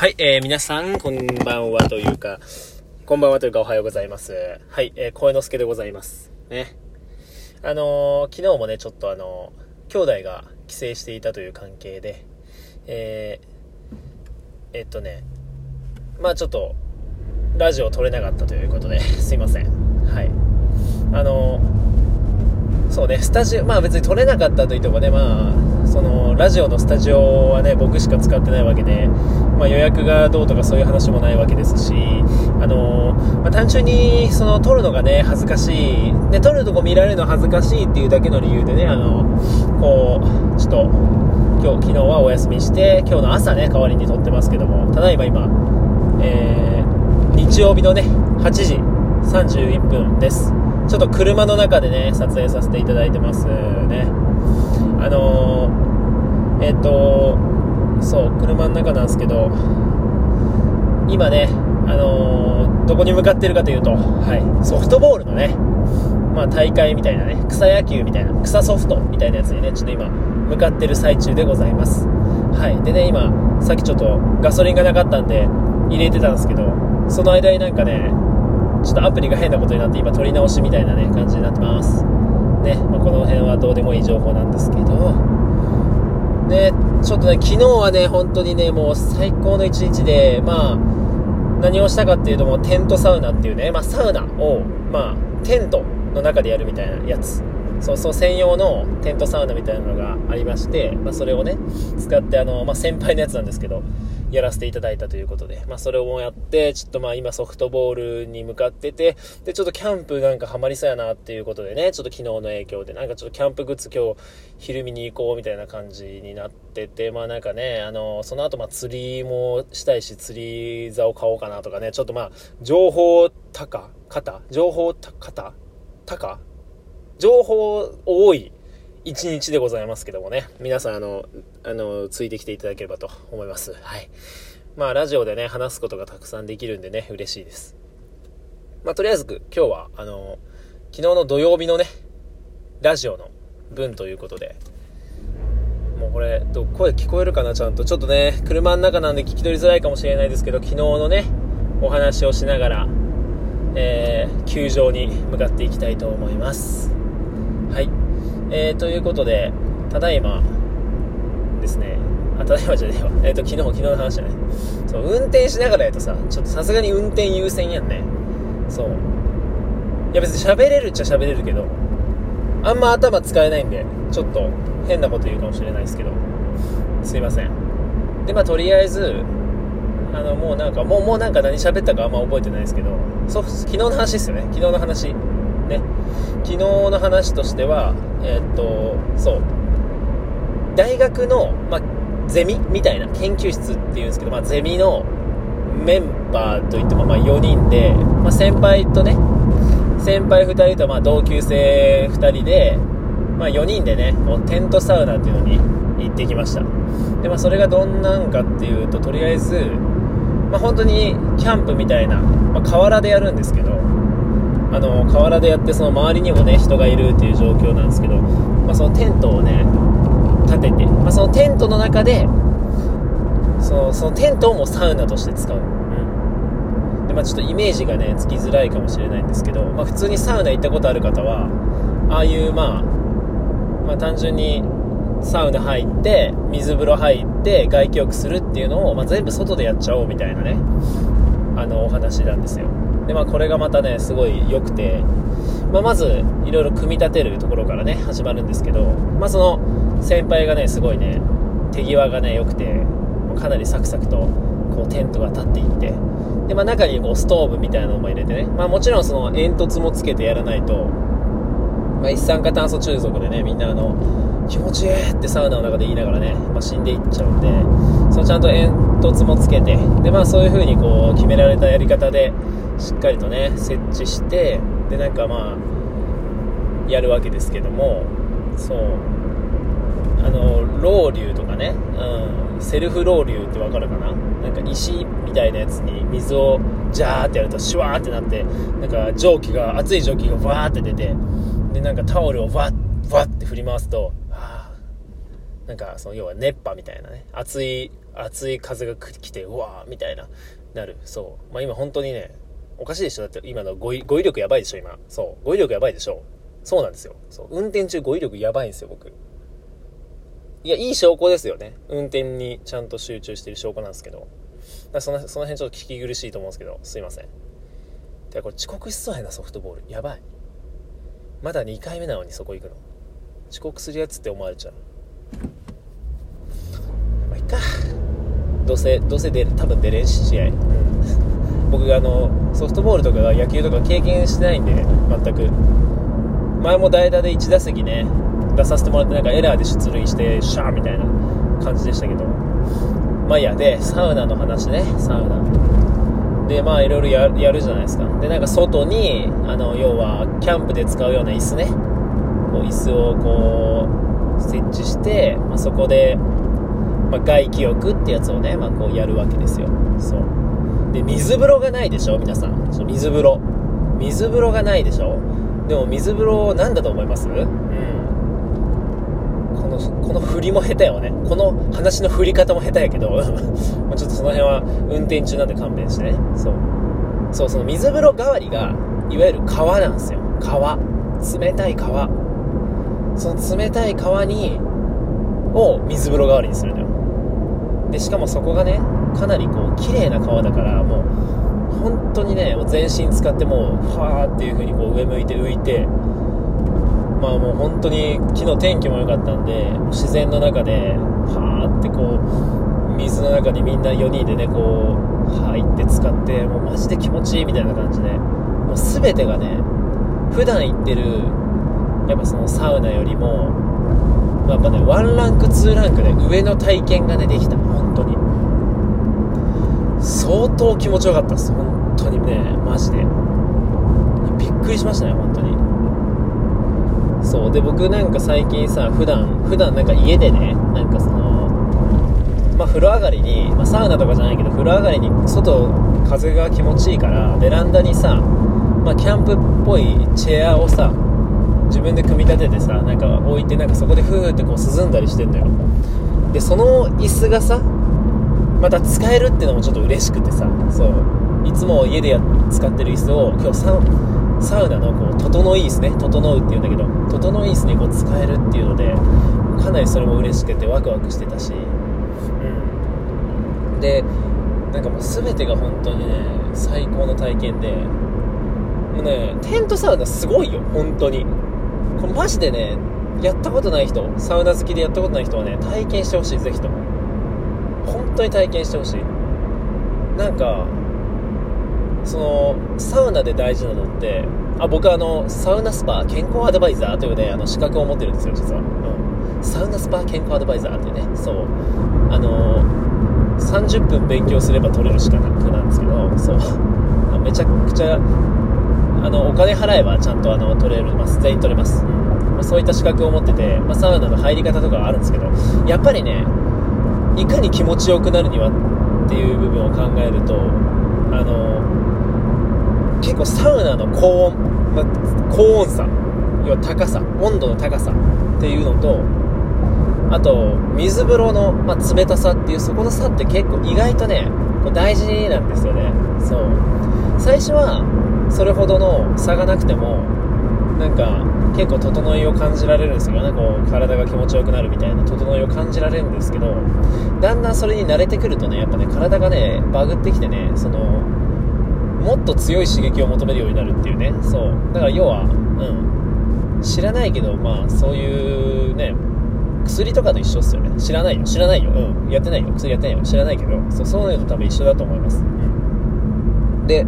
はい、えー、皆さん、こんばんはというか、こんばんはというかおはようございます。はい、えー、声之助でございます。ね。あのー、昨日もね、ちょっとあのー、兄弟が帰省していたという関係で、えー、えっとね、まあちょっと、ラジオ撮れなかったということで、すいません。はい。あの、そうね、スタジオ、まあ別に撮れなかったといってもね、まあ、そのラジオのスタジオはね僕しか使ってないわけで、まあ、予約がどうとかそういう話もないわけですし、あのまあ、単純にその撮るのがね恥ずかしい。で撮るとこ見られるの恥ずかしいっていうだけの理由でねあのこうちょっと今日昨日はお休みして今日の朝ね代わりに撮ってますけどもただいま今、えー、日曜日のね8時31分です。ちょっと車の中でね撮影させていただいてますね。あのー、えっ、と、そう、車の中なんですけど、今ね、あの、どこに向かってるかというと、はい、ソフトボールのね、まあ、大会みたいなね、草野球みたいな、草ソフトみたいなやつにね、ちょっと今、向かってる最中でございます。はい。でね、今、さっきちょっとガソリンがなかったんで、入れてたんですけど、その間になんかね、ちょっとアプリが変なことになって、今、撮り直しみたいなね、感じになってます。ね、まあ、この辺はどうでもいい情報なんですけど、ね、ちょっとね、昨日はね、本当にね、もう最高の一日で、まあ、何をしたかっていうと、もうテントサウナっていうね、まあ、サウナを、まあ、テントの中でやるみたいなやつ。そうそう専用のテントサウナみたいなのがありまして、まあ、それをね、使って、あの、まあ、先輩のやつなんですけど、やらせていただいたということで、まあ、それをやって、ちょっとまあ、今ソフトボールに向かってて、で、ちょっとキャンプなんかハマりそうやなっていうことでね、ちょっと昨日の影響で、なんかちょっとキャンプグッズ今日昼見に行こうみたいな感じになってて、まあなんかね、あの、その後まあ釣りもしたいし、釣り竿買おうかなとかね、ちょっとまあ、情報高肩？情報高？高？情報多い一日でございますけどもね、皆さん、あの、あの、ついてきていただければと思います。はい。まあ、ラジオでね、話すことがたくさんできるんでね、嬉しいです。まあ、とりあえず、今日は、あの、昨日の土曜日のね、ラジオの分ということで、もうこれ、声聞こえるかな、ちゃんと。ちょっとね、車の中なんで聞き取りづらいかもしれないですけど、昨日のね、お話をしながら、えー、球場に向かっていきたいと思います。はい。えー、ということで、ただいまですね、あ、ただいまじゃねえわ。えっ、ー、と、昨日、昨日の話じゃない。そう、運転しながらやとさ、ちょっとさすがに運転優先やんね。そう。いや別に喋れるっちゃ喋れるけど、あんま頭使えないんで、ちょっと変なこと言うかもしれないですけど、すいません。で、まあとりあえず、あの、もうなんか、もう、もうなんか何喋ったかあんま覚えてないですけど、そう、昨日の話ですよね。昨日の話。ね。昨日の話としては、えー、っと、そう。大学の、まあ、ゼミみたいな研究室っていうんですけど、まあ、ゼミのメンバーといっても、まあ、4人で、まあ、先輩とね、先輩2人と、まあ、同級生2人で、まあ、4人でね、テントサウナっていうのに行ってきました。で、まあ、それがどんなんかっていうと、とりあえず、まあ、本当にキャンプみたいな、まあ、河原でやるんですけど、あの河原でやってその周りにもね人がいるっていう状況なんですけど、まあ、そのテントをね立てて、まあ、そのテントの中でそのそのテントをもサウナとして使う、うん。でまあ、ちょっとイメージがねつきづらいかもしれないんですけど、まあ、普通にサウナ行ったことある方はああいうまあ、まあ、単純にサウナ入って水風呂入って外気浴するっていうのを、まあ、全部外でやっちゃおうみたいなねあのお話なんですよ。で、まあ、これがまたね、すごい良くて、まあ、まず、いろいろ組み立てるところからね、始まるんですけど、まあ、その、先輩がね、すごいね、手際がね、良くて、かなりサクサクと、こう、テントが立っていって、で、まあ、中にこう、ストーブみたいなのも入れてね、まあ、もちろんその、煙突もつけてやらないと、まあ、一酸化炭素中毒でね、みんなあの、気持ちいいってサウナの中で言いながらね、まあ、死んでいっちゃうんで、そのちゃんと煙突もつけて、で、まあそういう風にこう、決められたやり方で、しっかりとね設置してでなんかまあやるわけですけどもそう。あのロウリュとかね、うん、セルフロウリュってわかるかな？なんか石みたいなやつに水をジャーってやるとシュワーってなってなんか蒸気が熱い蒸気がわーって出てでなんかタオルをわッわって振り回すとなんかその要は熱波みたいなね熱い熱い風が来てうわーみたいななる。そう。まあ今本当にねおかしいでしょ。だって今の語彙語彙力やばいでしょ今。そう。語彙力やばいでしょ。そうなんですよ。そう。運転中語彙力やばいんですよ僕。いやいい証拠ですよね。運転にちゃんと集中してる証拠なんですけど。そのその辺ちょっと聞き苦しいと思うんですけど。すいません。でこれ遅刻しそうやなソフトボール。やばい。まだ2回目なのにそこ行くの。遅刻するやつって思われちゃう。まあいっか。どうせどうせ出る多分出れんし試合、うん、僕があのソフトボールとか野球とか経験してないんで全く。前も代打で1打席ね出させてもらってなんかエラーで出塁してシャーみたいな感じでしたけど。まあいやでサウナの話ねサウナ。でまあいろいろやるじゃないですか。でなんか外にあの要はキャンプで使うような椅子ね。こう椅子をこう設置して、まあ、そこで、まあ、外気浴ってやつをね、まあ、こうやるわけですよ。そう。で水風呂がないでしょ？皆さん。そう水風呂。水風呂がないでしょ？でも水風呂なんだと思います？うん。このこの振りも下手よね。この話の振り方も下手やけど。まちょっとその辺は運転中なんで勘弁してね。そう。そうその水風呂代わりがいわゆる川なんですよ。川。冷たい川。その冷たい川にを水風呂代わりにするのよ。でしかもそこがねかなりこう綺麗な川だからもう本当にね全身使ってもうファーっていう風にこう上向いて浮いてまあもう本当に昨日天気も良かったんで自然の中ではーってこう水の中にみんな4人でねこう入って使ってもうマジで気持ちいいみたいな感じでもう全てがね普段行ってるやっぱそのサウナよりもやっぱね1ランク2ランクで上の体験がねできた。本当に。相当気持ちよかったです。本当にね。マジで。びっくりしましたね本当に。そう。で僕なんか最近さ普段普段なんか家でねなんかそのまあ風呂上がりに、まあ、サウナとかじゃないけど風呂上がりに外風が気持ちいいからベランダにさ、まあ、キャンプっぽいチェアをさ自分で組み立ててさなんか置いてなんかそこでフーってこう涼んだりしてんだよ。でその椅子がさまた使えるっていうのもちょっと嬉しくてさそう。いつも家で使ってる椅子を今日ササウナのこう整い椅子ね整うっていうんだけど整い椅子にこう使えるっていうのでかなりそれも嬉しくてワクワクしてたし、うん、でなんかもう全てが本当にね最高の体験でもうねテントサウナすごいよ本当に。これマジでねやったことない人サウナ好きでやったことない人はね体験してほしいぜひとも。本当に体験してほしい。なんかそのサウナで大事なのってあ僕はあのサウナスパ健康アドバイザーというねあの資格を持ってるんですよ実は、うん、サウナスパ健康アドバイザーってねそう。あの30分勉強すれば取れる資格なんですけどそう。めちゃくちゃあのお金払えばちゃんとあの取れます全員取れます、うんまそういった資格を持ってて、まあ、サウナの入り方とかはあるんですけどやっぱりねいかに気持ちよくなるにはっていう部分を考えるとあの結構サウナの高温、ま高温差要は高さ温度の高さっていうのとあと水風呂の、ま冷たさっていうそこの差って結構意外とね大事なんですよね。そう。最初はそれほどの差がなくてもなんか結構整いを感じられるんですよ。ねこう体が気持ちよくなるみたいな。整いを感じられるんですけどだんだんそれに慣れてくるとねやっぱね体がねバグってきてねそのもっと強い刺激を求めるようになるっていうね。そう。だから要はうん。知らないけどまあそういうね薬とかと一緒っすよね。知らないよ。知らないよ。うん。やってないよ。薬やってないよ。知らないけど。そうそういうのと多分一緒だと思います、うん、で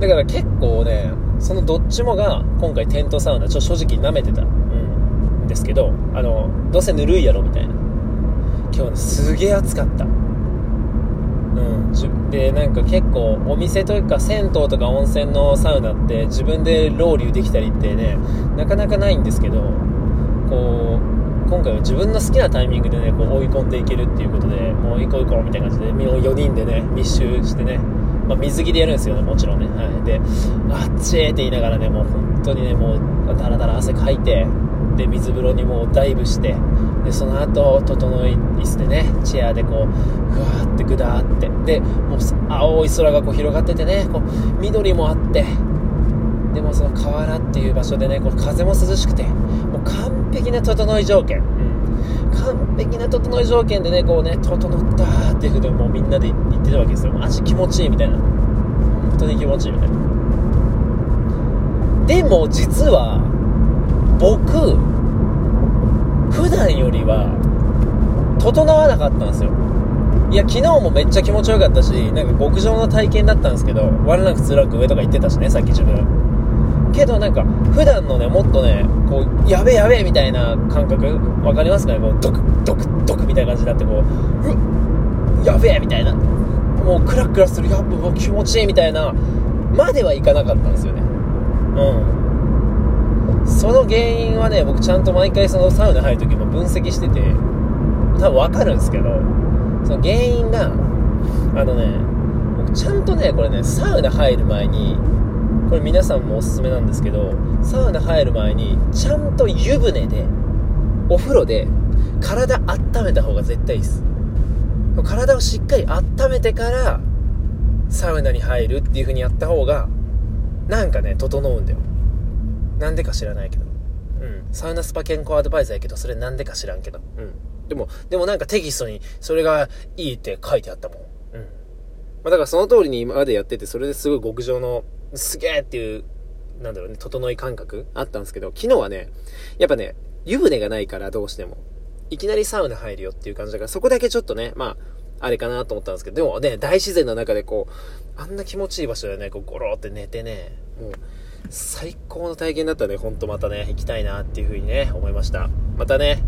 だから結構ねそのどっちもが今回テントサウナちょ正直舐めてた、うん、ですけどあのどうせぬるいやろみたいな。今日ねすげえ暑かった。うん、でなんか結構お店というか銭湯とか温泉のサウナって自分でロウリュできたりってねなかなかないんですけどこう今回は自分の好きなタイミングでねこう追い込んでいけるっていうことでもう行こう行こうみたいな感じで4人でね密集してね、まあ、水着でやるんですよねもちろんね、はい、であっちーって言いながらねもう本当にねもうだらだら汗かいてで水風呂にもうダイブしてでその後整い椅子でねチェアでこうふわーってぐだーって。でもう青い空がこう広がっててねこう緑もあって。でもその河原っていう場所でねこう風も涼しくてもう完璧な整い条件、完璧な整い条件でねこうね整ったーっていうふうにもうみんなで言ってたわけですよ。マジ気持ちいいみたいな。本当に気持ちいいみたいな。でも実は僕普段よりは整わなかったんですよ。いや昨日もめっちゃ気持ちよかったしなんか極上の体験だったんですけど我なく辛く上とか言ってたしねさっき自分。けどなんか普段のねもっとねこうやべえやべえみたいな感覚わかりますかね？こうドクドクドクみたいな感じになってこううっやべえみたいな。もうクラクラする。やっぱ気持ちいいみたいな。まではいかなかったんですよね。うん。その原因はね僕ちゃんと毎回そのサウナ入る時も分析してて多分わかるんですけどその原因があのね僕ちゃんとねこれねサウナ入る前にこれ皆さんもおすすめなんですけどサウナ入る前にちゃんと湯船でお風呂で体温めた方が絶対いいです。体をしっかり温めてからサウナに入るっていう風にやった方がなんかね整うんだよ。なんでか知らないけど。うん。サウナスパ健康アドバイザーやけどそれなんでか知らんけど。うん。でもでもなんかテキストにそれがいいって書いてあったもん。うん。まあ、だからその通りに今までやっててそれですごい極上のすげえっていうなんだろうね整い感覚？あったんですけど昨日はねやっぱね湯船がないからどうしてもいきなりサウナ入るよっていう感じだから、そこだけちょっとね、まあ、あれかなと思ったんですけど、でもね、大自然の中でこう、あんな気持ちいい場所でね、こう、ゴローって寝てね、もう、最高の体験だったね、ほんとまたね、行きたいなっていう風にね、思いました。またね、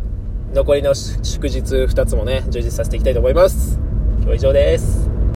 残りの祝日2つもね、充実させていきたいと思います。今日以上です。